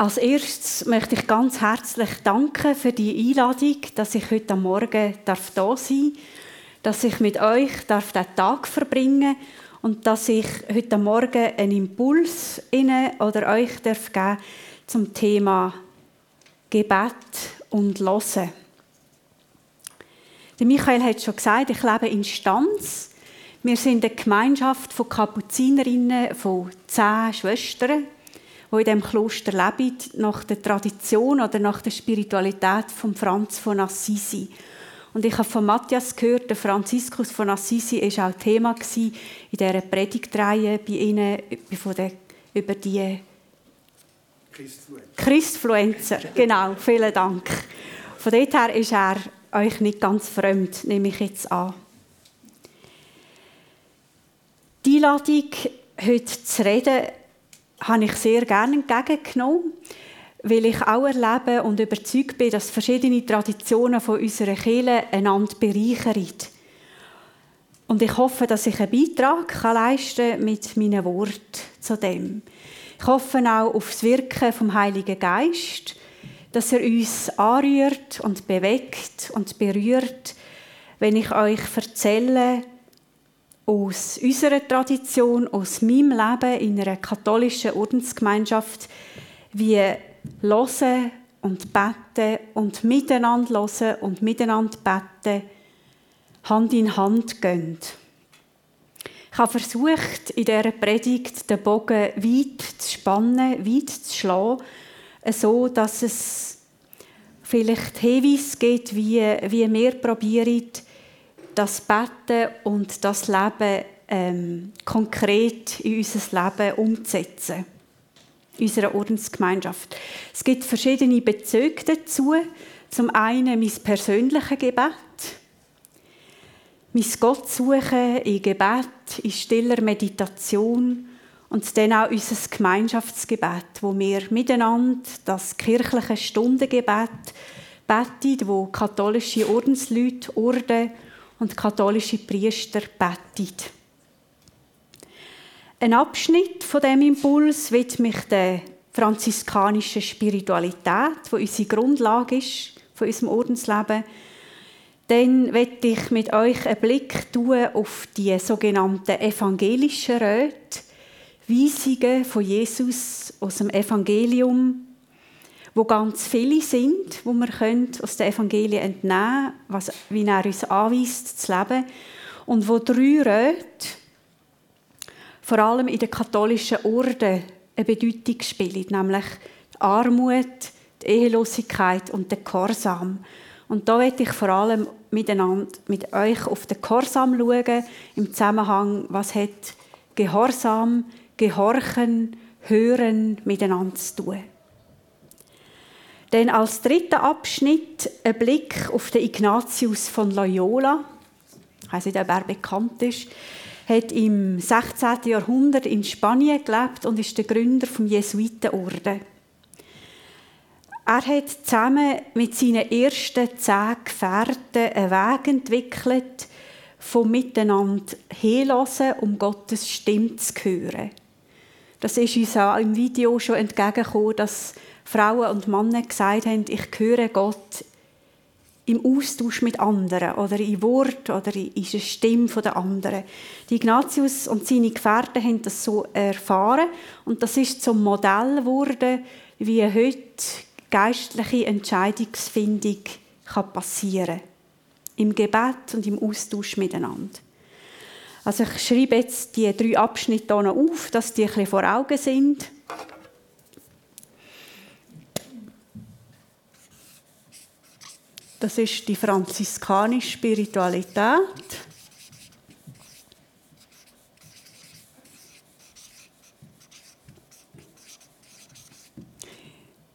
Als erstes möchte ich ganz herzlich danken für die Einladung, dass ich heute Morgen da sein darf, dass ich mit euch darf den Tag verbringen und dass ich heute Morgen einen Impuls Ihnen oder euch darf geben zum Thema Gebet und. Der Michael hat schon gesagt, ich lebe in Stanz. Wir sind eine Gemeinschaft von Kapuzinerinnen, von zehn Schwestern, die in diesem Kloster leben, nach der Tradition oder nach der Spiritualität von Franz von Assisi. Und ich habe von Matthias gehört, der Franziskus von Assisi war auch Thema in dieser Predigtreihe bei Ihnen über die Christfluencer. Genau, vielen Dank. Von dort her ist er euch nicht ganz fremd, nehme ich jetzt an. Die Einladung, heute zu reden, habe ich sehr gerne entgegengenommen, weil ich auch erlebe und überzeugt bin, dass verschiedene Traditionen von unserer Kirche einander bereichern. Und ich hoffe, dass ich einen Beitrag leisten kann mit meinen Worten zu dem. Ich hoffe auch auf das Wirken vom Heiligen Geist, dass er uns anrührt und bewegt und berührt, wenn ich euch erzähle, aus unserer Tradition, aus meinem Leben in einer katholischen Ordensgemeinschaft, wie hören und beten und miteinander hören und miteinander beten Hand in Hand gehen. Ich habe versucht, in dieser Predigt den Bogen weit zu spannen, weit zu schlagen, so dass es vielleicht Hinweise gibt, wie, wie wir probieren, das Beten und das Leben ähm, konkret in unser Leben umzusetzen. In unserer Ordensgemeinschaft. Es gibt verschiedene Bezüge dazu. Zum einen mein persönliches Gebet. Mein Gott suchen in Gebet, in stiller Meditation und dann auch unser Gemeinschaftsgebet, wo wir miteinander das kirchliche Stundengebet beten, wo katholische Ordensleute, Orden und katholische Priester beten. Ein Abschnitt von dem Impuls widme ich der franziskanischen Spiritualität, wo unsere Grundlage ist von unserem Ordensleben. Dann werde ich mit euch einen Blick tun auf die sogenannten evangelischen Räte, Weisungen von Jesus aus dem Evangelium, wo ganz viele sind, wo wir aus den Evangelien entnehmen können, wie er uns anweist zu leben. Und wo drei Räte, vor allem in der katholischen Orden, eine Bedeutung spielen, nämlich die Armut, die Ehelosigkeit und der Gehorsam. Und da werde ich vor allem miteinander, mit euch auf den Gehorsam schauen, im Zusammenhang, was hat Gehorsam, Gehorchen, Hören miteinander zu tun. Dann als dritter Abschnitt ein Blick auf den Ignatius von Loyola. Ich weiß nicht, ob er bekannt ist. Hat im 16. Jahrhundert in Spanien gelebt und ist der Gründer vom Jesuitenorden. Er hat zusammen mit seinen ersten zehn Gefährten einen Weg entwickelt, vom Miteinander hinlassen, um Gottes Stimme zu hören. Das ist uns auch im Video schon entgegengekommen, dass Frauen und Männer gesagt haben, ich höre Gott im Austausch mit anderen oder in Wort oder in der Stimme der anderen. Die Ignatius und seine Gefährten haben das so erfahren und das ist zum Modell geworden, wie heute geistliche Entscheidungsfindung passieren kann. Im Gebet und im Austausch miteinander. Also ich schreibe jetzt die drei Abschnitte hier noch auf, dass die ein bisschen vor Augen sind. Das ist die franziskanische Spiritualität.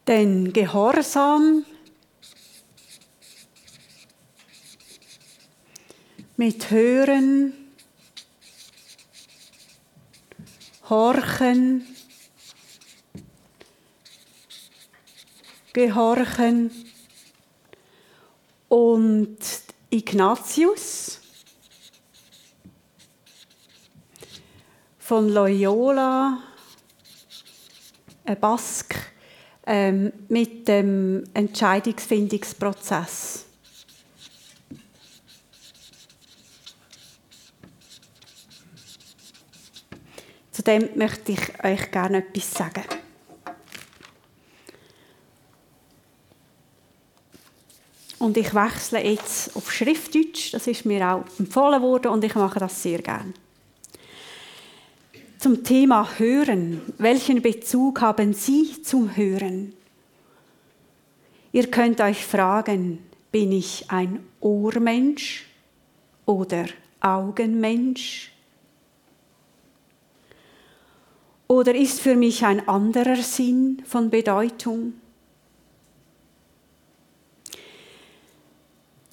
Dann Gehorsam. Mit Hören, Horchen, Gehorchen und Ignatius von Loyola, ein Bask, ähm, mit dem Entscheidungsfindungsprozess. Zu dem möchte ich euch gerne etwas sagen. Und ich wechsle jetzt auf Schriftdeutsch. Das ist mir auch empfohlen worden und ich mache das sehr gern. Zum Thema Hören. Welchen Bezug haben Sie zum Hören? Ihr könnt euch fragen, bin ich ein Ohrmensch oder Augenmensch? Oder ist für mich ein anderer Sinn von Bedeutung?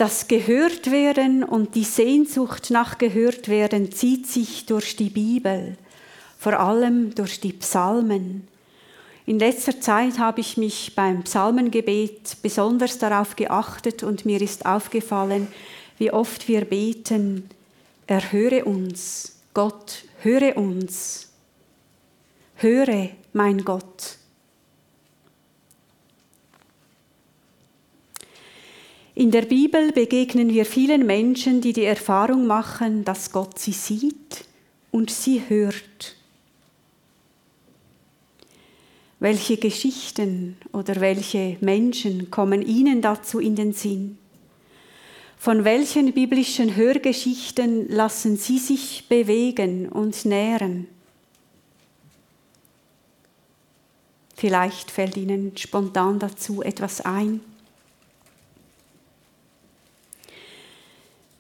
Das Gehörtwerden und die Sehnsucht nach Gehörtwerden zieht sich durch die Bibel, vor allem durch die Psalmen. In letzter Zeit habe ich mich beim Psalmengebet besonders darauf geachtet und mir ist aufgefallen, wie oft wir beten, erhöre uns, Gott, höre uns, höre, mein Gott. In der Bibel begegnen wir vielen Menschen, die die Erfahrung machen, dass Gott sie sieht und sie hört. Welche Geschichten oder welche Menschen kommen Ihnen dazu in den Sinn? Von welchen biblischen Hörgeschichten lassen Sie sich bewegen und nähren? Vielleicht fällt Ihnen spontan dazu etwas ein.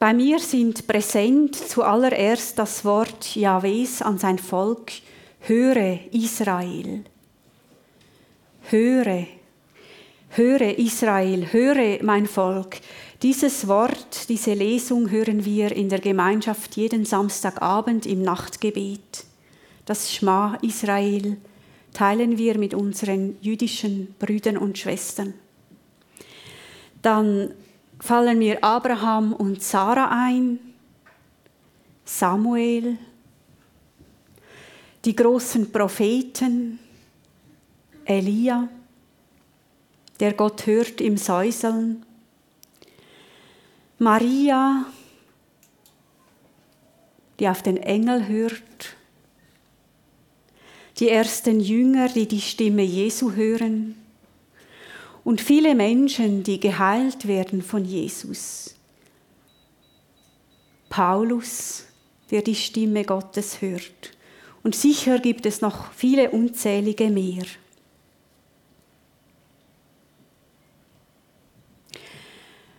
Bei mir sind präsent zuallererst das Wort Jahwes an sein Volk, höre Israel. Höre, höre Israel, höre mein Volk. Dieses Wort, diese Lesung hören wir in der Gemeinschaft jeden Samstagabend im Nachtgebet. Das Schma Israel teilen wir mit unseren jüdischen Brüdern und Schwestern. Dann fallen mir Abraham und Sarah ein, Samuel, die großen Propheten, Elia, der Gott hört im Säuseln, Maria, die auf den Engel hört, die ersten Jünger, die die Stimme Jesu hören, und viele Menschen, die geheilt werden von Jesus. Paulus, der die Stimme Gottes hört. Und sicher gibt es noch viele unzählige mehr.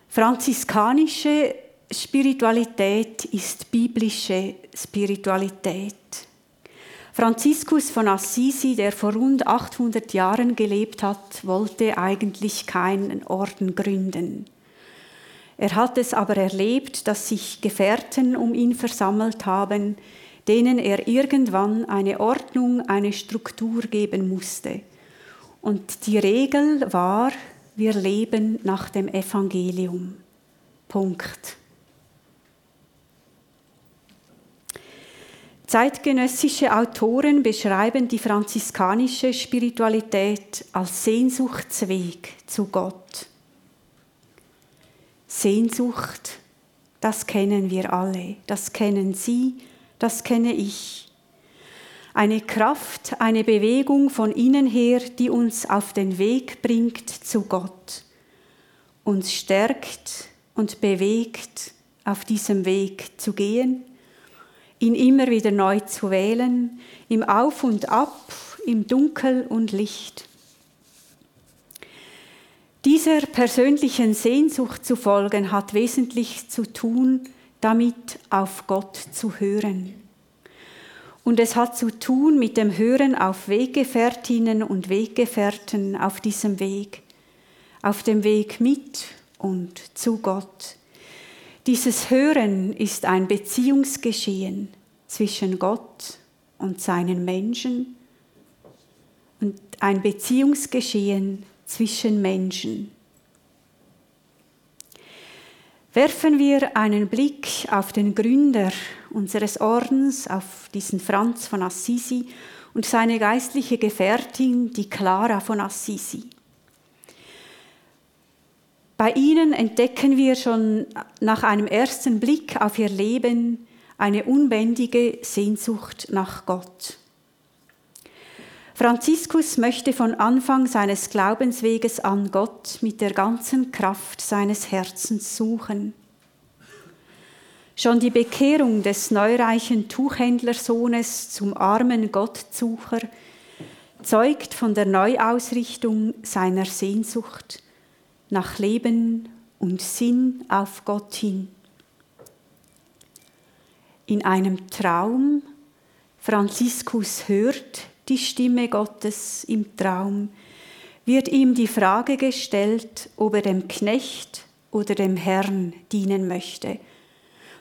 Franziskanische Spiritualität ist biblische Spiritualität. Franziskus von Assisi, der vor rund 800 Jahren gelebt hat, wollte eigentlich keinen Orden gründen. Er hat es aber erlebt, dass sich Gefährten um ihn versammelt haben, denen er irgendwann eine Ordnung, eine Struktur geben musste. Und die Regel war, wir leben nach dem Evangelium. Punkt. Zeitgenössische Autoren beschreiben die franziskanische Spiritualität als Sehnsuchtsweg zu Gott. Sehnsucht, das kennen wir alle, das kennen Sie, das kenne ich. Eine Kraft, eine Bewegung von innen her, die uns auf den Weg bringt zu Gott, uns stärkt und bewegt, auf diesem Weg zu gehen ihn immer wieder neu zu wählen, im Auf und Ab, im Dunkel und Licht. Dieser persönlichen Sehnsucht zu folgen hat wesentlich zu tun, damit auf Gott zu hören. Und es hat zu tun mit dem Hören auf Weggefährtinnen und Weggefährten auf diesem Weg, auf dem Weg mit und zu Gott. Dieses Hören ist ein Beziehungsgeschehen zwischen Gott und seinen Menschen und ein Beziehungsgeschehen zwischen Menschen. Werfen wir einen Blick auf den Gründer unseres Ordens, auf diesen Franz von Assisi, und seine geistliche Gefährtin, die Clara von Assisi. Bei ihnen entdecken wir schon nach einem ersten Blick auf ihr Leben eine unbändige Sehnsucht nach Gott. Franziskus möchte von Anfang seines Glaubensweges an Gott mit der ganzen Kraft seines Herzens suchen. Schon die Bekehrung des neureichen Tuchhändlersohnes zum armen Gottsucher zeugt von der Neuausrichtung seiner Sehnsucht nach Leben und Sinn auf Gott hin. In einem Traum, Franziskus hört die Stimme Gottes im Traum, wird ihm die Frage gestellt, ob er dem Knecht oder dem Herrn dienen möchte –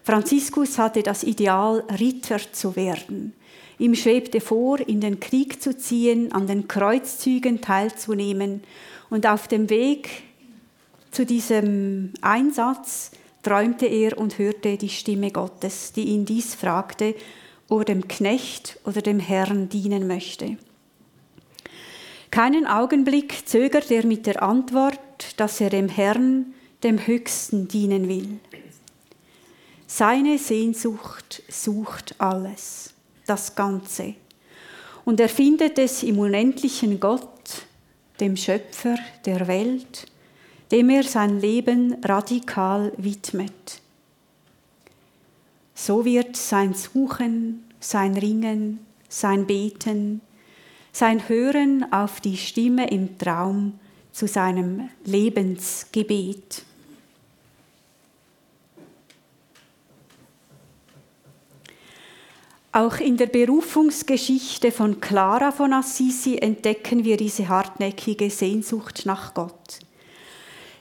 Franziskus hatte das Ideal, Ritter zu werden. Ihm schwebte vor, in den Krieg zu ziehen, an den Kreuzzügen teilzunehmen. Und auf dem Weg zu diesem Einsatz träumte er und hörte die Stimme Gottes, die ihn dies fragte, ob er dem Knecht oder dem Herrn dienen möchte. Keinen Augenblick zögert er mit der Antwort, dass er dem Herrn, dem Höchsten, dienen will. Seine Sehnsucht sucht alles, das Ganze. Und er findet es im unendlichen Gott, dem Schöpfer der Welt, dem er sein Leben radikal widmet. So wird sein Suchen, sein Ringen, sein Beten, sein Hören auf die Stimme im Traum zu seinem Lebensgebet. Auch in der Berufungsgeschichte von Clara von Assisi entdecken wir diese hartnäckige Sehnsucht nach Gott.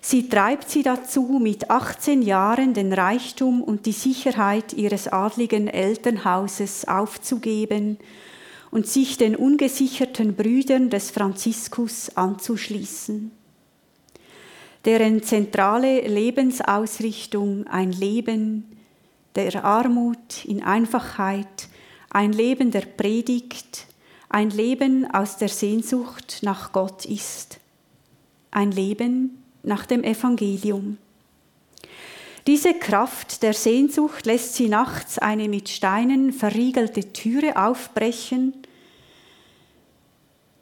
Sie treibt sie dazu, mit 18 Jahren den Reichtum und die Sicherheit ihres adligen Elternhauses aufzugeben und sich den ungesicherten Brüdern des Franziskus anzuschließen. Deren zentrale Lebensausrichtung ein Leben der Armut in Einfachheit, ein Leben der Predigt, ein Leben aus der Sehnsucht nach Gott ist, ein Leben nach dem Evangelium. Diese Kraft der Sehnsucht lässt sie nachts eine mit Steinen verriegelte Türe aufbrechen,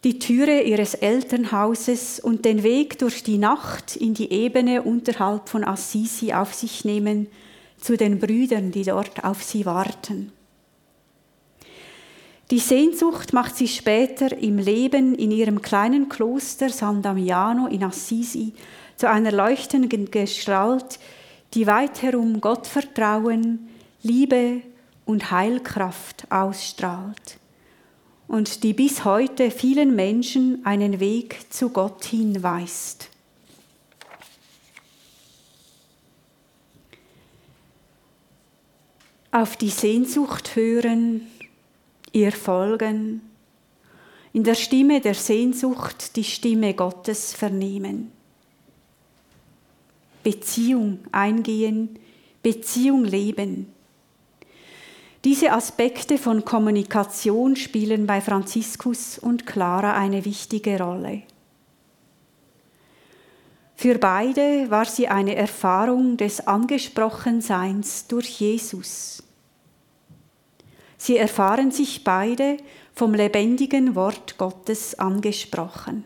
die Türe ihres Elternhauses und den Weg durch die Nacht in die Ebene unterhalb von Assisi auf sich nehmen, zu den Brüdern, die dort auf sie warten. Die Sehnsucht macht sie später im Leben in ihrem kleinen Kloster San Damiano in Assisi zu einer leuchtenden Gestalt, die weit herum Gottvertrauen, Liebe und Heilkraft ausstrahlt und die bis heute vielen Menschen einen Weg zu Gott hinweist. Auf die Sehnsucht hören, ihr folgen, in der Stimme der Sehnsucht die Stimme Gottes vernehmen. Beziehung eingehen, Beziehung leben. Diese Aspekte von Kommunikation spielen bei Franziskus und Clara eine wichtige Rolle. Für beide war sie eine Erfahrung des Angesprochenseins durch Jesus. Sie erfahren sich beide vom lebendigen Wort Gottes angesprochen.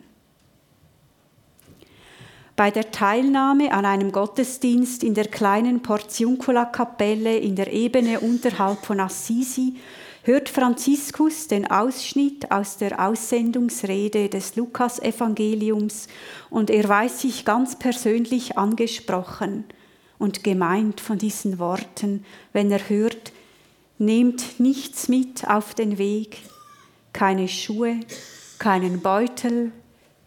Bei der Teilnahme an einem Gottesdienst in der kleinen Portiuncula-Kapelle in der Ebene unterhalb von Assisi hört Franziskus den Ausschnitt aus der Aussendungsrede des Lukasevangeliums und er weiß sich ganz persönlich angesprochen und gemeint von diesen Worten, wenn er hört, Nehmt nichts mit auf den Weg, keine Schuhe, keinen Beutel,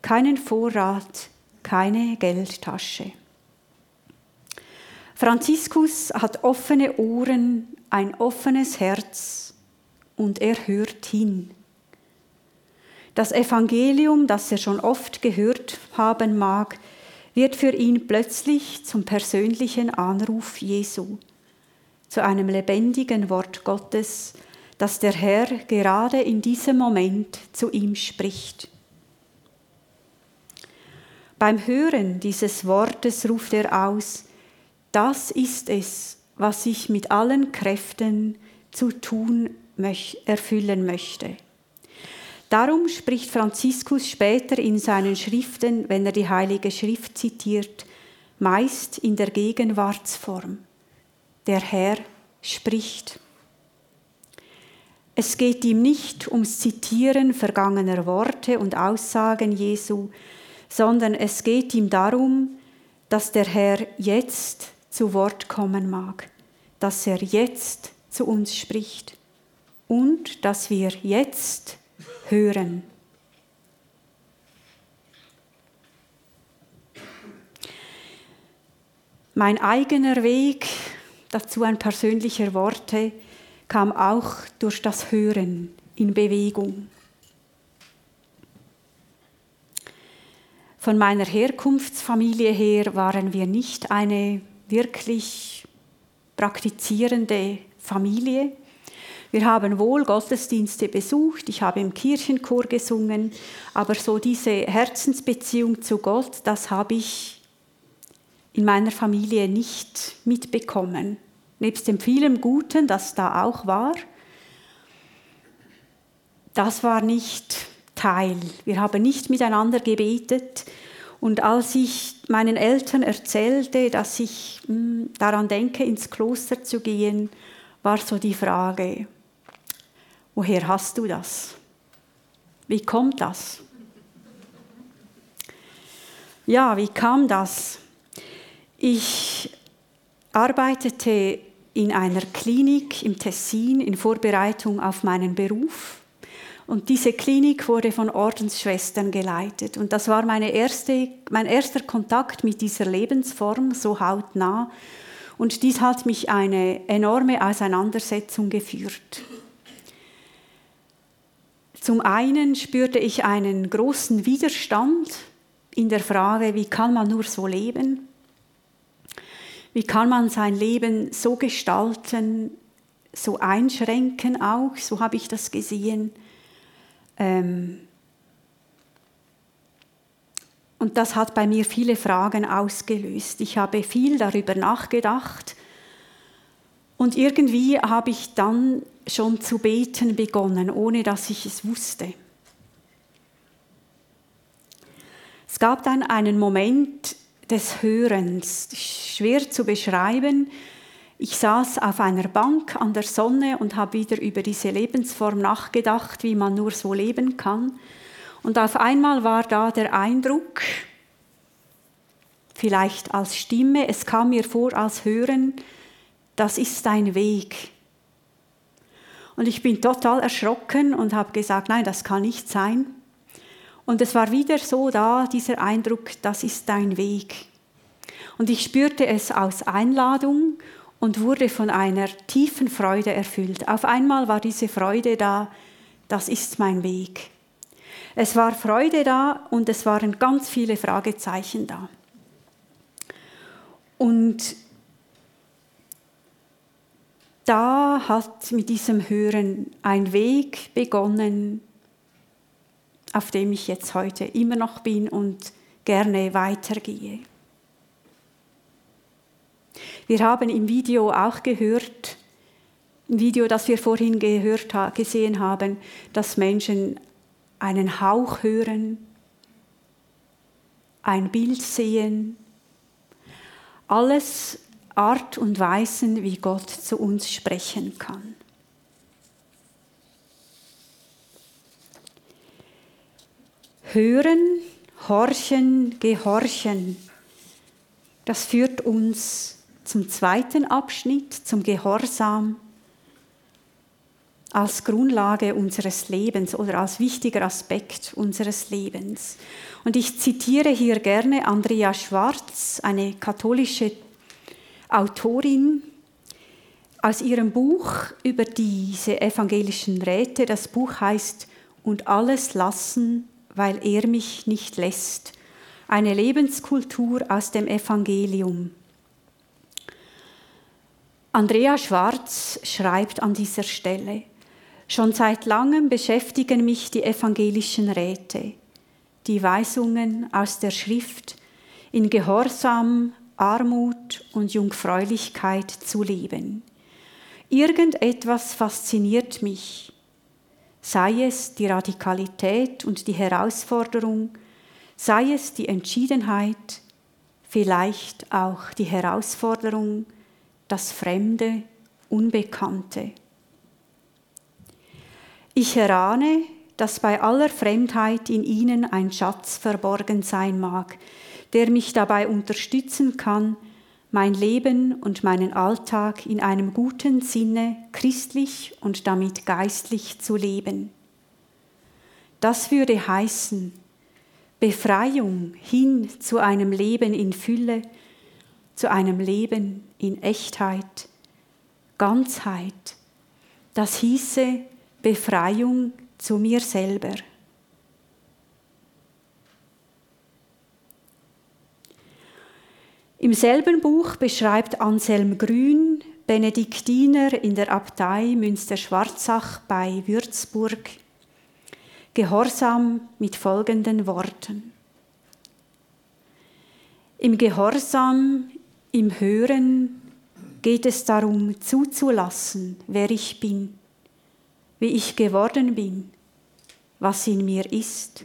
keinen Vorrat, keine Geldtasche. Franziskus hat offene Ohren, ein offenes Herz und er hört hin. Das Evangelium, das er schon oft gehört haben mag, wird für ihn plötzlich zum persönlichen Anruf Jesu zu einem lebendigen Wort Gottes, dass der Herr gerade in diesem Moment zu ihm spricht. Beim Hören dieses Wortes ruft er aus, das ist es, was ich mit allen Kräften zu tun erfüllen möchte. Darum spricht Franziskus später in seinen Schriften, wenn er die Heilige Schrift zitiert, meist in der Gegenwartsform. Der Herr spricht. Es geht ihm nicht ums Zitieren vergangener Worte und Aussagen Jesu, sondern es geht ihm darum, dass der Herr jetzt zu Wort kommen mag, dass er jetzt zu uns spricht und dass wir jetzt hören. Mein eigener Weg, dazu ein persönlicher Worte, kam auch durch das Hören in Bewegung. Von meiner Herkunftsfamilie her waren wir nicht eine wirklich praktizierende Familie. Wir haben wohl Gottesdienste besucht, ich habe im Kirchenchor gesungen, aber so diese Herzensbeziehung zu Gott, das habe ich in meiner Familie nicht mitbekommen. Nebst dem vielen Guten, das da auch war, das war nicht Teil. Wir haben nicht miteinander gebetet. Und als ich meinen Eltern erzählte, dass ich hm, daran denke, ins Kloster zu gehen, war so die Frage, Woher hast du das? Wie kommt das? Ja, wie kam das? Ich arbeitete in einer Klinik im Tessin in Vorbereitung auf meinen Beruf. Und diese Klinik wurde von Ordensschwestern geleitet. Und das war meine erste, mein erster Kontakt mit dieser Lebensform, so hautnah. Und dies hat mich eine enorme Auseinandersetzung geführt. Zum einen spürte ich einen großen Widerstand in der Frage, wie kann man nur so leben? Wie kann man sein Leben so gestalten, so einschränken auch, so habe ich das gesehen. Ähm und das hat bei mir viele Fragen ausgelöst. Ich habe viel darüber nachgedacht und irgendwie habe ich dann schon zu beten begonnen, ohne dass ich es wusste. Es gab dann einen Moment des Hörens, schwer zu beschreiben. Ich saß auf einer Bank an der Sonne und habe wieder über diese Lebensform nachgedacht, wie man nur so leben kann. Und auf einmal war da der Eindruck, vielleicht als Stimme, es kam mir vor als Hören, das ist dein Weg. Und ich bin total erschrocken und habe gesagt, nein, das kann nicht sein. Und es war wieder so da, dieser Eindruck, das ist dein Weg. Und ich spürte es aus Einladung und wurde von einer tiefen Freude erfüllt. Auf einmal war diese Freude da, das ist mein Weg. Es war Freude da und es waren ganz viele Fragezeichen da. Und da hat mit diesem Hören ein Weg begonnen, auf dem ich jetzt heute immer noch bin und gerne weitergehe. Wir haben im Video auch gehört, im Video, das wir vorhin gehört, gesehen haben, dass Menschen einen Hauch hören, ein Bild sehen. Alles Art und Weisen, wie Gott zu uns sprechen kann. Hören, horchen, gehorchen, das führt uns zum zweiten Abschnitt, zum Gehorsam als Grundlage unseres Lebens oder als wichtiger Aspekt unseres Lebens. Und ich zitiere hier gerne Andrea Schwarz, eine katholische Autorin aus ihrem Buch über diese evangelischen Räte. Das Buch heißt Und alles lassen, weil er mich nicht lässt. Eine Lebenskultur aus dem Evangelium. Andrea Schwarz schreibt an dieser Stelle, Schon seit langem beschäftigen mich die evangelischen Räte, die Weisungen aus der Schrift, in Gehorsam, Armut und Jungfräulichkeit zu leben. Irgendetwas fasziniert mich, sei es die Radikalität und die Herausforderung, sei es die Entschiedenheit, vielleicht auch die Herausforderung, das Fremde, Unbekannte. Ich erahne, dass bei aller Fremdheit in ihnen ein Schatz verborgen sein mag, der mich dabei unterstützen kann, mein Leben und meinen Alltag in einem guten Sinne christlich und damit geistlich zu leben. Das würde heißen, Befreiung hin zu einem Leben in Fülle, zu einem Leben in Echtheit, Ganzheit. Das hieße Befreiung zu mir selber. Im selben Buch beschreibt Anselm Grün, Benediktiner in der Abtei Münster-Schwarzach bei Würzburg, Gehorsam mit folgenden Worten. Im Gehorsam, im Hören geht es darum zuzulassen, wer ich bin wie ich geworden bin, was in mir ist.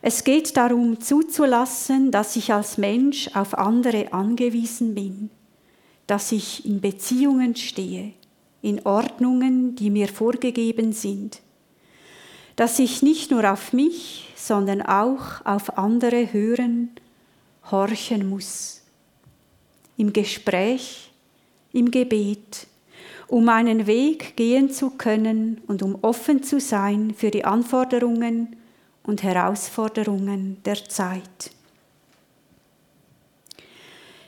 Es geht darum zuzulassen, dass ich als Mensch auf andere angewiesen bin, dass ich in Beziehungen stehe, in Ordnungen, die mir vorgegeben sind, dass ich nicht nur auf mich, sondern auch auf andere hören, horchen muss. Im Gespräch, im Gebet, um einen Weg gehen zu können und um offen zu sein für die Anforderungen und Herausforderungen der Zeit.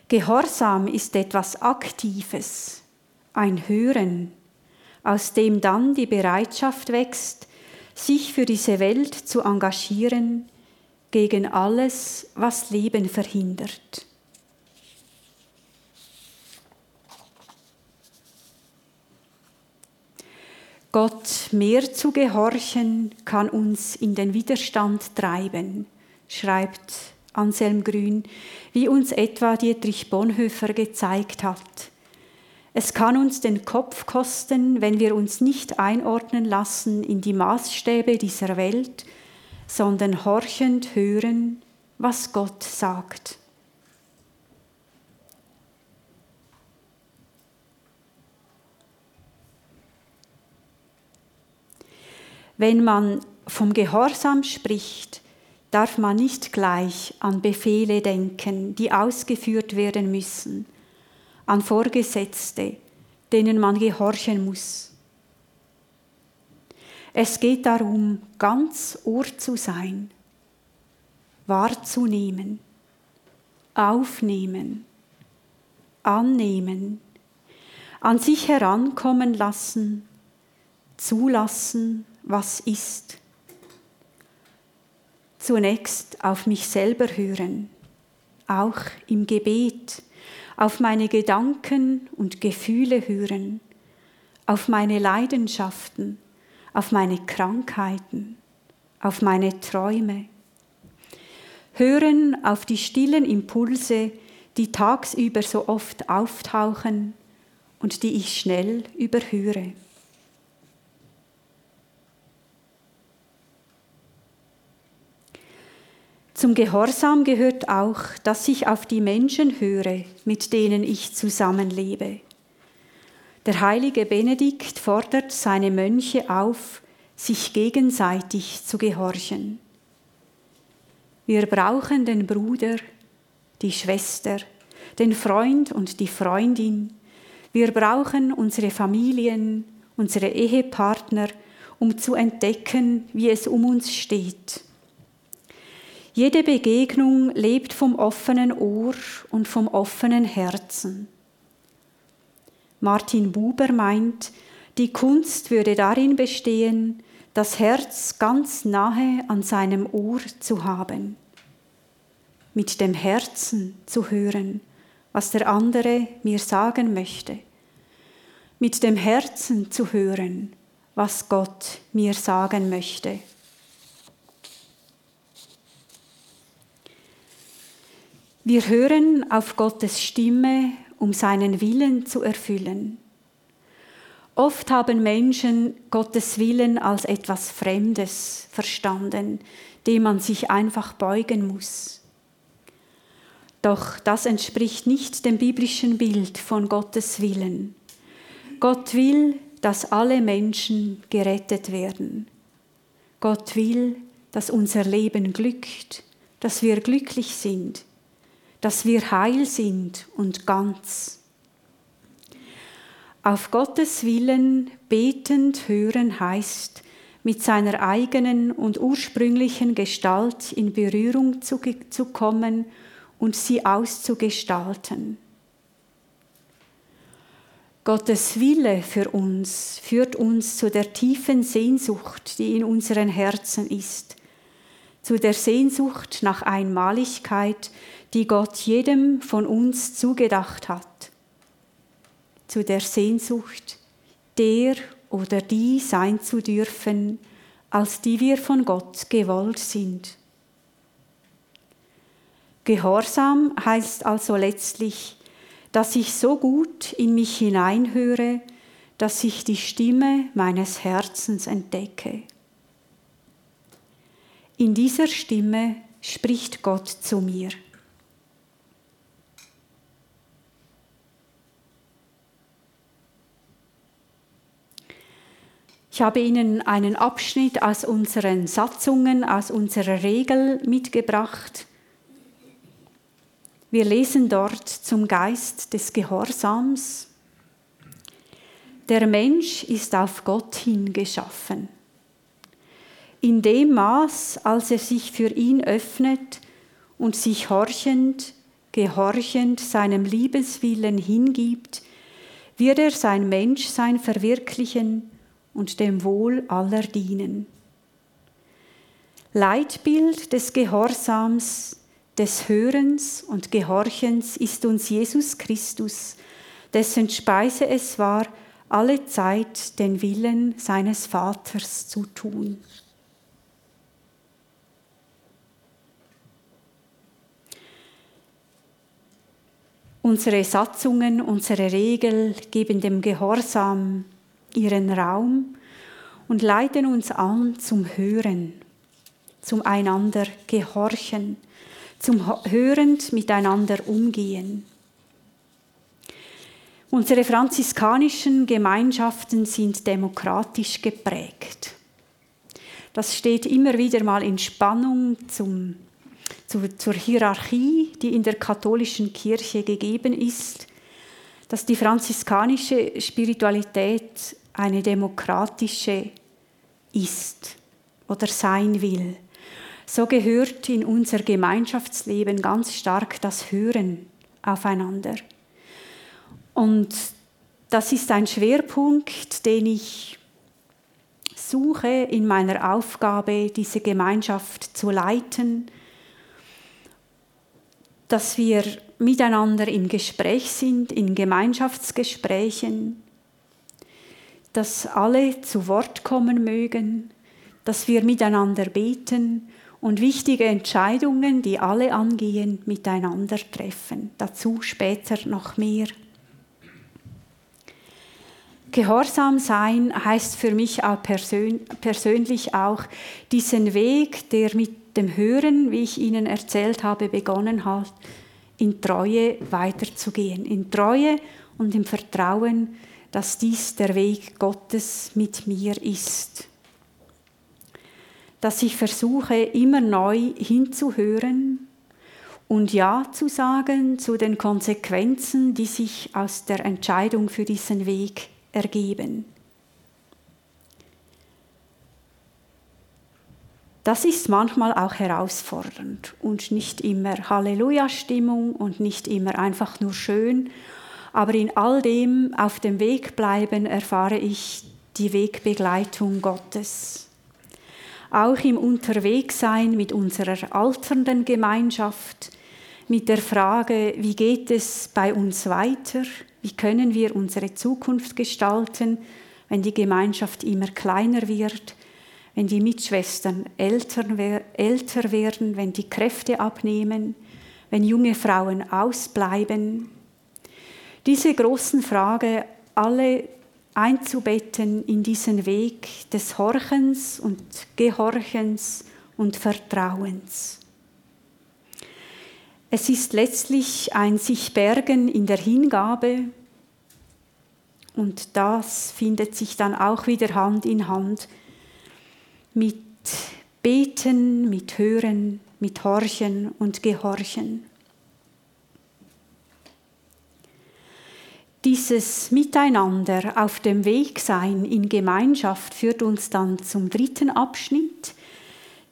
Gehorsam ist etwas Aktives, ein Hören, aus dem dann die Bereitschaft wächst, sich für diese Welt zu engagieren gegen alles, was Leben verhindert. Gott mehr zu gehorchen, kann uns in den Widerstand treiben, schreibt Anselm Grün, wie uns etwa Dietrich Bonhoeffer gezeigt hat. Es kann uns den Kopf kosten, wenn wir uns nicht einordnen lassen in die Maßstäbe dieser Welt, sondern horchend hören, was Gott sagt. Wenn man vom Gehorsam spricht, darf man nicht gleich an Befehle denken, die ausgeführt werden müssen, an Vorgesetzte, denen man gehorchen muss. Es geht darum, ganz Ohr zu sein, wahrzunehmen, aufnehmen, annehmen, an sich herankommen lassen, zulassen was ist. Zunächst auf mich selber hören, auch im Gebet, auf meine Gedanken und Gefühle hören, auf meine Leidenschaften, auf meine Krankheiten, auf meine Träume. Hören auf die stillen Impulse, die tagsüber so oft auftauchen und die ich schnell überhöre. Zum Gehorsam gehört auch, dass ich auf die Menschen höre, mit denen ich zusammenlebe. Der heilige Benedikt fordert seine Mönche auf, sich gegenseitig zu gehorchen. Wir brauchen den Bruder, die Schwester, den Freund und die Freundin. Wir brauchen unsere Familien, unsere Ehepartner, um zu entdecken, wie es um uns steht jede Begegnung lebt vom offenen Ohr und vom offenen Herzen. Martin Buber meint, die Kunst würde darin bestehen, das Herz ganz nahe an seinem Ohr zu haben, mit dem Herzen zu hören, was der andere mir sagen möchte, mit dem Herzen zu hören, was Gott mir sagen möchte. Wir hören auf Gottes Stimme, um seinen Willen zu erfüllen. Oft haben Menschen Gottes Willen als etwas Fremdes verstanden, dem man sich einfach beugen muss. Doch das entspricht nicht dem biblischen Bild von Gottes Willen. Gott will, dass alle Menschen gerettet werden. Gott will, dass unser Leben glückt, dass wir glücklich sind, dass wir heil sind und ganz. Auf Gottes Willen betend hören heißt, mit seiner eigenen und ursprünglichen Gestalt in Berührung zu, zu kommen und sie auszugestalten. Gottes Wille für uns führt uns zu der tiefen Sehnsucht, die in unseren Herzen ist, zu der Sehnsucht nach Einmaligkeit, die Gott jedem von uns zugedacht hat, zu der Sehnsucht, der oder die sein zu dürfen, als die wir von Gott gewollt sind. Gehorsam heißt also letztlich, dass ich so gut in mich hineinhöre, dass ich die Stimme meines Herzens entdecke. In dieser Stimme spricht Gott zu mir. Ich habe Ihnen einen Abschnitt aus unseren Satzungen, aus unserer Regel mitgebracht. Wir lesen dort zum Geist des Gehorsams. Der Mensch ist auf Gott hin geschaffen. In dem Maß, als er sich für ihn öffnet und sich horchend, gehorchend seinem Liebeswillen hingibt, wird er sein Menschsein verwirklichen und dem Wohl aller dienen. Leitbild des Gehorsams des Hörens und Gehorchens ist uns Jesus Christus, dessen Speise es war, alle Zeit den Willen seines Vaters zu tun. Unsere Satzungen, unsere Regeln geben dem Gehorsam ihren Raum und leiten uns an zum Hören, zum einander Gehorchen, zum hörend miteinander umgehen. Unsere franziskanischen Gemeinschaften sind demokratisch geprägt. Das steht immer wieder mal in Spannung zum, zu, zur Hierarchie, die in der katholischen Kirche gegeben ist, dass die franziskanische Spiritualität eine demokratische ist oder sein will so gehört in unser Gemeinschaftsleben ganz stark das Hören aufeinander. Und das ist ein Schwerpunkt, den ich suche in meiner Aufgabe, diese Gemeinschaft zu leiten, dass wir miteinander im Gespräch sind, in Gemeinschaftsgesprächen, dass alle zu Wort kommen mögen, dass wir miteinander beten und wichtige Entscheidungen, die alle angehen, miteinander treffen. Dazu später noch mehr. Gehorsam sein heißt für mich auch persön persönlich auch diesen Weg, der mit dem Hören, wie ich Ihnen erzählt habe, begonnen hat, in Treue weiterzugehen. In Treue und im Vertrauen, dass dies der Weg Gottes mit mir ist dass ich versuche, immer neu hinzuhören und Ja zu sagen zu den Konsequenzen, die sich aus der Entscheidung für diesen Weg ergeben. Das ist manchmal auch herausfordernd und nicht immer Halleluja-Stimmung und nicht immer einfach nur schön, aber in all dem auf dem Weg bleiben erfahre ich die Wegbegleitung Gottes auch im Unterwegssein mit unserer alternden Gemeinschaft, mit der Frage, wie geht es bei uns weiter, wie können wir unsere Zukunft gestalten, wenn die Gemeinschaft immer kleiner wird, wenn die Mitschwestern älter werden, wenn die Kräfte abnehmen, wenn junge Frauen ausbleiben. Diese großen Fragen alle einzubetten in diesen Weg des Horchens und Gehorchens und Vertrauens. Es ist letztlich ein sich bergen in der Hingabe und das findet sich dann auch wieder Hand in Hand mit Beten, mit Hören, mit Horchen und Gehorchen. Dieses Miteinander auf dem Weg sein in Gemeinschaft führt uns dann zum dritten Abschnitt,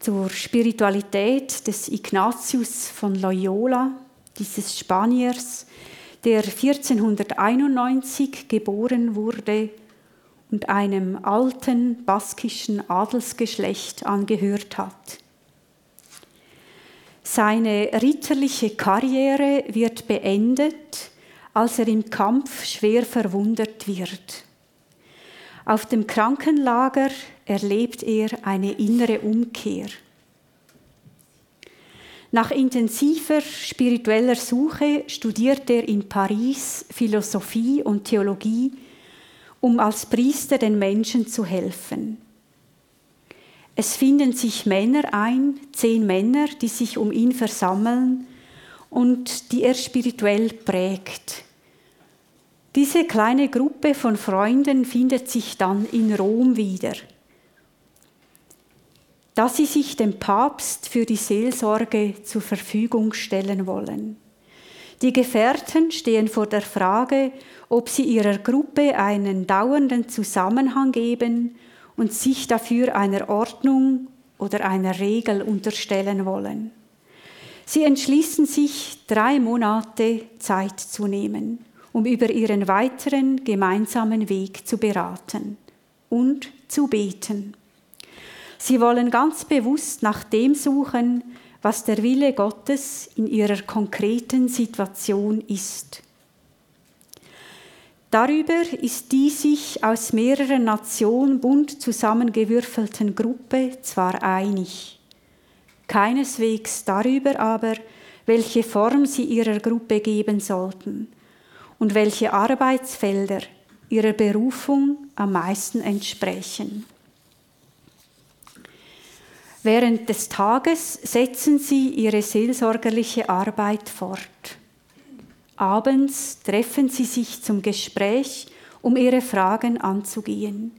zur Spiritualität des Ignatius von Loyola, dieses Spaniers, der 1491 geboren wurde und einem alten baskischen Adelsgeschlecht angehört hat. Seine ritterliche Karriere wird beendet, als er im Kampf schwer verwundet wird. Auf dem Krankenlager erlebt er eine innere Umkehr. Nach intensiver spiritueller Suche studiert er in Paris Philosophie und Theologie, um als Priester den Menschen zu helfen. Es finden sich Männer ein, zehn Männer, die sich um ihn versammeln und die er spirituell prägt. Diese kleine Gruppe von Freunden findet sich dann in Rom wieder dass sie sich dem Papst für die Seelsorge zur Verfügung stellen wollen. Die Gefährten stehen vor der Frage, ob sie ihrer Gruppe einen dauernden Zusammenhang geben und sich dafür einer Ordnung oder einer Regel unterstellen wollen. Sie entschließen sich, drei Monate Zeit zu nehmen, um über ihren weiteren gemeinsamen Weg zu beraten und zu beten. Sie wollen ganz bewusst nach dem suchen, was der Wille Gottes in ihrer konkreten Situation ist. Darüber ist die sich aus mehreren Nationen bunt zusammengewürfelten Gruppe zwar einig, keineswegs darüber aber, welche Form sie ihrer Gruppe geben sollten und welche Arbeitsfelder ihrer Berufung am meisten entsprechen. Während des Tages setzen sie ihre seelsorgerliche Arbeit fort. Abends treffen sie sich zum Gespräch, um ihre Fragen anzugehen.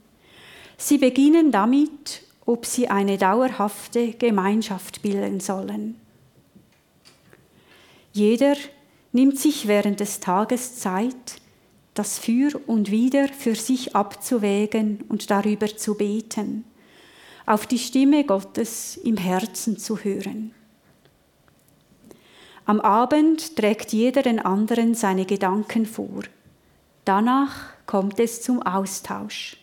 Sie beginnen damit, ob sie eine dauerhafte Gemeinschaft bilden sollen. Jeder nimmt sich während des Tages Zeit, das für und wieder für sich abzuwägen und darüber zu beten auf die Stimme Gottes im Herzen zu hören. Am Abend trägt jeder den anderen seine Gedanken vor. Danach kommt es zum Austausch.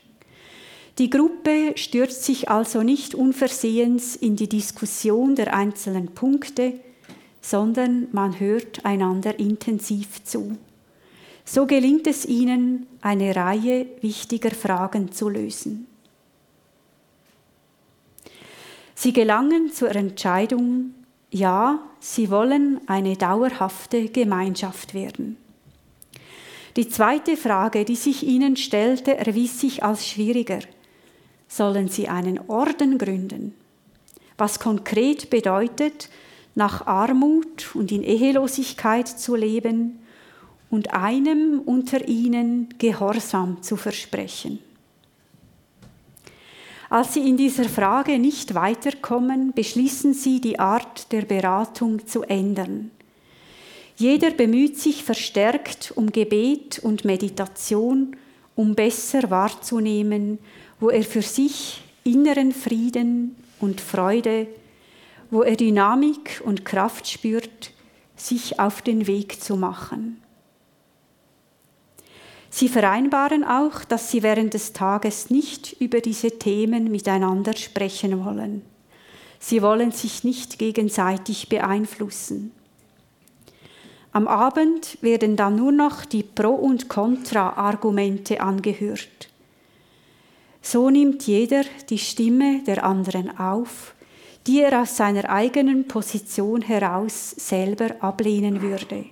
Die Gruppe stürzt sich also nicht unversehens in die Diskussion der einzelnen Punkte, sondern man hört einander intensiv zu. So gelingt es ihnen, eine Reihe wichtiger Fragen zu lösen. Sie gelangen zur Entscheidung, ja, sie wollen eine dauerhafte Gemeinschaft werden. Die zweite Frage, die sich ihnen stellte, erwies sich als schwieriger. Sollen sie einen Orden gründen? Was konkret bedeutet, nach Armut und in Ehelosigkeit zu leben und einem unter ihnen Gehorsam zu versprechen. Als sie in dieser Frage nicht weiterkommen, beschließen sie, die Art der Beratung zu ändern. Jeder bemüht sich verstärkt um Gebet und Meditation, um besser wahrzunehmen, wo er für sich inneren Frieden und Freude, wo er Dynamik und Kraft spürt, sich auf den Weg zu machen. Sie vereinbaren auch, dass sie während des Tages nicht über diese Themen miteinander sprechen wollen. Sie wollen sich nicht gegenseitig beeinflussen. Am Abend werden dann nur noch die Pro- und Kontra-Argumente angehört. So nimmt jeder die Stimme der anderen auf, die er aus seiner eigenen Position heraus selber ablehnen würde.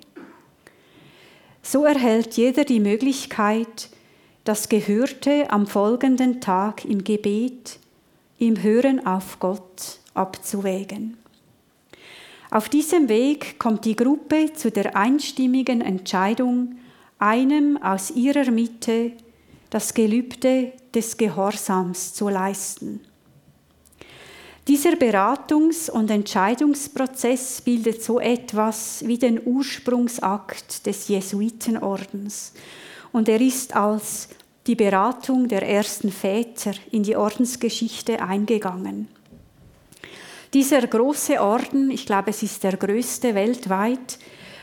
So erhält jeder die Möglichkeit, das Gehörte am folgenden Tag im Gebet, im Hören auf Gott abzuwägen. Auf diesem Weg kommt die Gruppe zu der einstimmigen Entscheidung, einem aus ihrer Mitte das Gelübde des Gehorsams zu leisten. Dieser Beratungs- und Entscheidungsprozess bildet so etwas wie den Ursprungsakt des Jesuitenordens und er ist als die Beratung der ersten Väter in die Ordensgeschichte eingegangen. Dieser große Orden, ich glaube es ist der größte weltweit,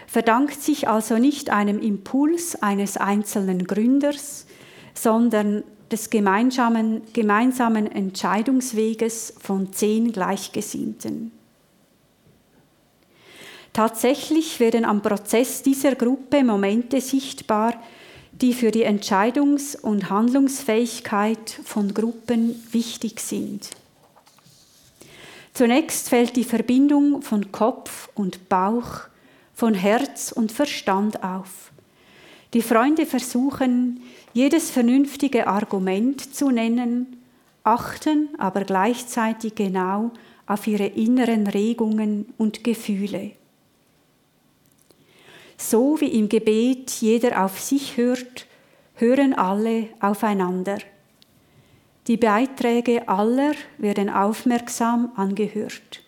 verdankt sich also nicht einem Impuls eines einzelnen Gründers, sondern des gemeinsamen, gemeinsamen Entscheidungsweges von zehn Gleichgesinnten. Tatsächlich werden am Prozess dieser Gruppe Momente sichtbar, die für die Entscheidungs- und Handlungsfähigkeit von Gruppen wichtig sind. Zunächst fällt die Verbindung von Kopf und Bauch, von Herz und Verstand auf. Die Freunde versuchen, jedes vernünftige Argument zu nennen, achten aber gleichzeitig genau auf ihre inneren Regungen und Gefühle. So wie im Gebet jeder auf sich hört, hören alle aufeinander. Die Beiträge aller werden aufmerksam angehört.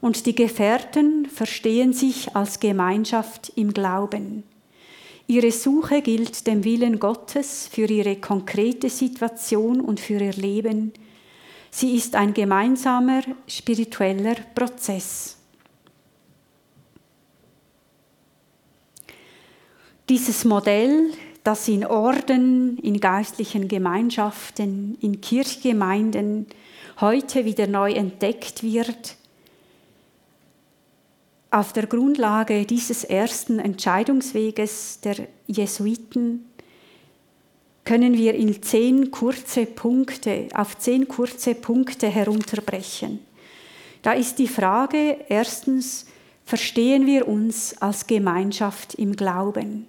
Und die Gefährten verstehen sich als Gemeinschaft im Glauben. Ihre Suche gilt dem Willen Gottes für ihre konkrete Situation und für ihr Leben. Sie ist ein gemeinsamer spiritueller Prozess. Dieses Modell, das in Orden, in geistlichen Gemeinschaften, in Kirchgemeinden heute wieder neu entdeckt wird, auf der Grundlage dieses ersten Entscheidungsweges der Jesuiten können wir in zehn kurze Punkte, auf zehn kurze Punkte herunterbrechen. Da ist die Frage, erstens, verstehen wir uns als Gemeinschaft im Glauben?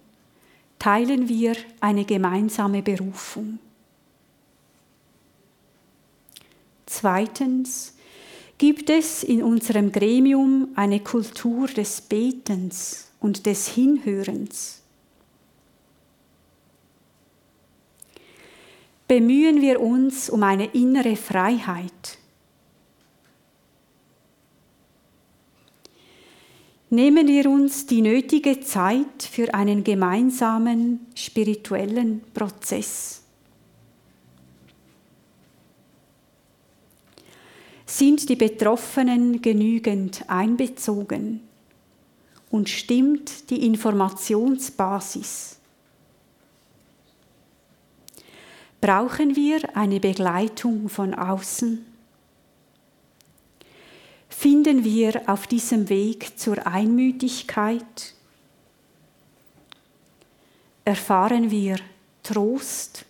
Teilen wir eine gemeinsame Berufung? Zweitens, Gibt es in unserem Gremium eine Kultur des Betens und des Hinhörens? Bemühen wir uns um eine innere Freiheit. Nehmen wir uns die nötige Zeit für einen gemeinsamen spirituellen Prozess. Sind die Betroffenen genügend einbezogen? Und stimmt die Informationsbasis? Brauchen wir eine Begleitung von außen? Finden wir auf diesem Weg zur Einmütigkeit? Erfahren wir Trost?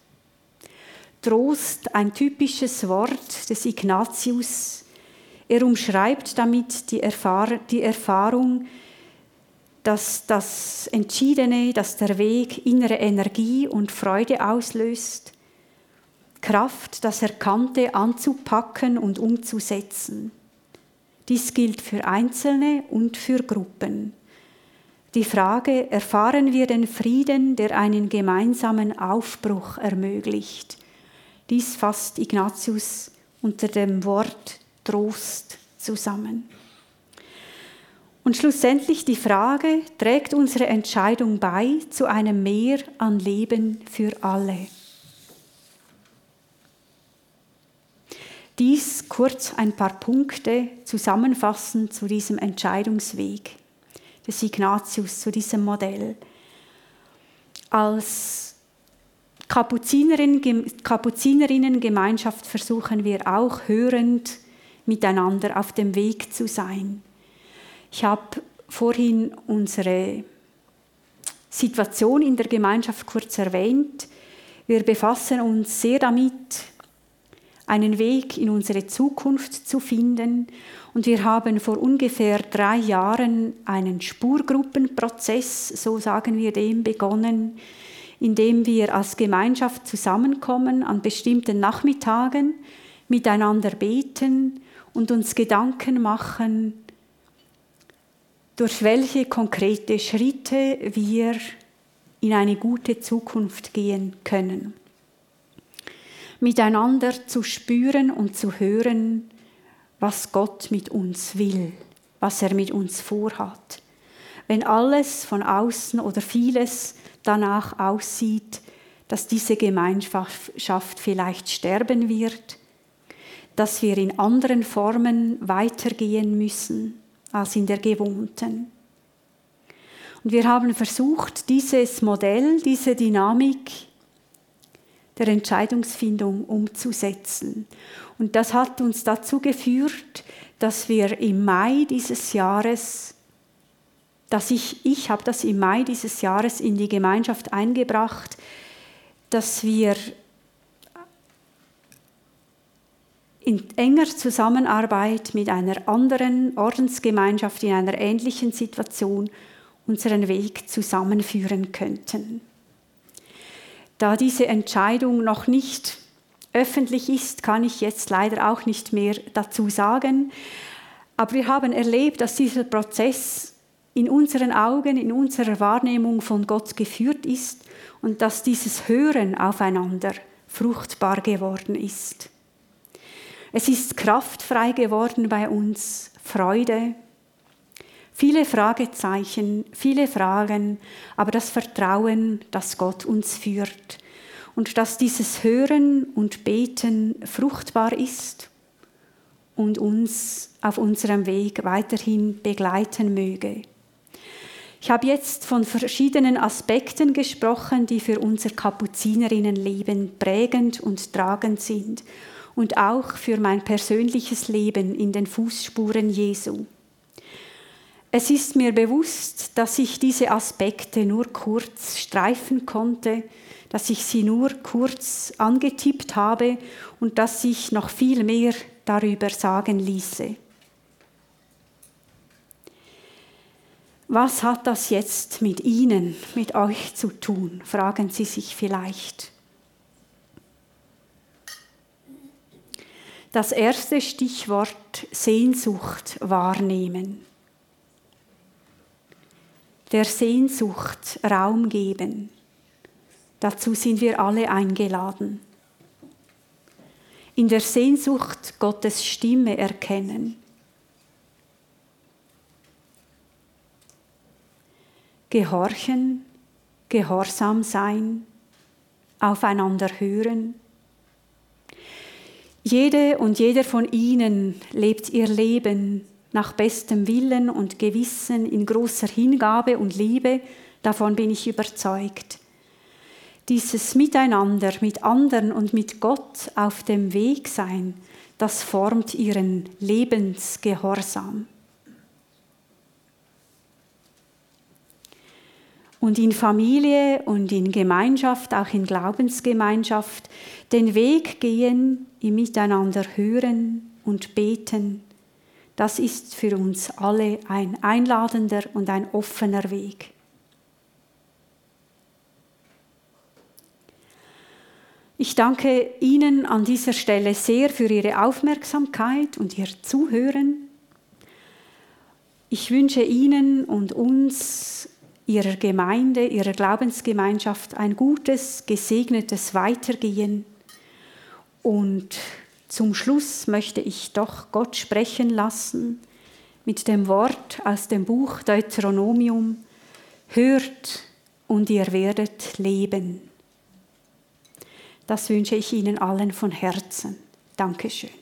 Trost ein typisches Wort des Ignatius. Er umschreibt damit die, Erfahr die Erfahrung, dass das Entschiedene, dass der Weg innere Energie und Freude auslöst, Kraft, das Erkannte anzupacken und umzusetzen. Dies gilt für Einzelne und für Gruppen. Die Frage, erfahren wir den Frieden, der einen gemeinsamen Aufbruch ermöglicht? Dies fasst Ignatius unter dem Wort Trost zusammen. Und schlussendlich die Frage, trägt unsere Entscheidung bei zu einem Mehr an Leben für alle? Dies kurz ein paar Punkte zusammenfassen zu diesem Entscheidungsweg des Ignatius, zu diesem Modell. Als Kapuzinerinnengemeinschaft versuchen wir auch hörend miteinander auf dem Weg zu sein. Ich habe vorhin unsere Situation in der Gemeinschaft kurz erwähnt. Wir befassen uns sehr damit, einen Weg in unsere Zukunft zu finden. Und wir haben vor ungefähr drei Jahren einen Spurgruppenprozess, so sagen wir dem, begonnen, in dem wir als Gemeinschaft zusammenkommen an bestimmten Nachmittagen, miteinander beten und uns Gedanken machen, durch welche konkrete Schritte wir in eine gute Zukunft gehen können. Miteinander zu spüren und zu hören, was Gott mit uns will, was er mit uns vorhat. Wenn alles von außen oder vieles danach aussieht, dass diese Gemeinschaft vielleicht sterben wird, dass wir in anderen Formen weitergehen müssen als in der gewohnten. Und wir haben versucht, dieses Modell, diese Dynamik der Entscheidungsfindung umzusetzen. Und das hat uns dazu geführt, dass wir im Mai dieses Jahres, dass ich, ich habe das im Mai dieses Jahres in die Gemeinschaft eingebracht, dass wir in enger Zusammenarbeit mit einer anderen Ordensgemeinschaft in einer ähnlichen Situation unseren Weg zusammenführen könnten. Da diese Entscheidung noch nicht öffentlich ist, kann ich jetzt leider auch nicht mehr dazu sagen. Aber wir haben erlebt, dass dieser Prozess in unseren Augen, in unserer Wahrnehmung von Gott geführt ist und dass dieses Hören aufeinander fruchtbar geworden ist. Es ist kraftfrei geworden bei uns, Freude, viele Fragezeichen, viele Fragen, aber das Vertrauen, dass Gott uns führt und dass dieses Hören und Beten fruchtbar ist und uns auf unserem Weg weiterhin begleiten möge. Ich habe jetzt von verschiedenen Aspekten gesprochen, die für unser Kapuzinerinnenleben prägend und tragend sind und auch für mein persönliches Leben in den Fußspuren Jesu. Es ist mir bewusst, dass ich diese Aspekte nur kurz streifen konnte, dass ich sie nur kurz angetippt habe und dass ich noch viel mehr darüber sagen ließe. Was hat das jetzt mit Ihnen, mit euch zu tun, fragen Sie sich vielleicht. Das erste Stichwort Sehnsucht wahrnehmen. Der Sehnsucht Raum geben. Dazu sind wir alle eingeladen. In der Sehnsucht Gottes Stimme erkennen. Gehorchen, gehorsam sein, aufeinander hören jede und jeder von ihnen lebt ihr Leben nach bestem Willen und Gewissen in großer Hingabe und Liebe, davon bin ich überzeugt. Dieses Miteinander mit anderen und mit Gott auf dem Weg sein, das formt ihren Lebensgehorsam. Und in Familie und in Gemeinschaft, auch in Glaubensgemeinschaft, den Weg gehen, im Miteinander hören und beten. Das ist für uns alle ein einladender und ein offener Weg. Ich danke Ihnen an dieser Stelle sehr für Ihre Aufmerksamkeit und Ihr Zuhören. Ich wünsche Ihnen und uns ihrer Gemeinde, ihrer Glaubensgemeinschaft ein gutes, gesegnetes Weitergehen. Und zum Schluss möchte ich doch Gott sprechen lassen mit dem Wort aus dem Buch Deuteronomium, hört und ihr werdet leben. Das wünsche ich Ihnen allen von Herzen. Dankeschön.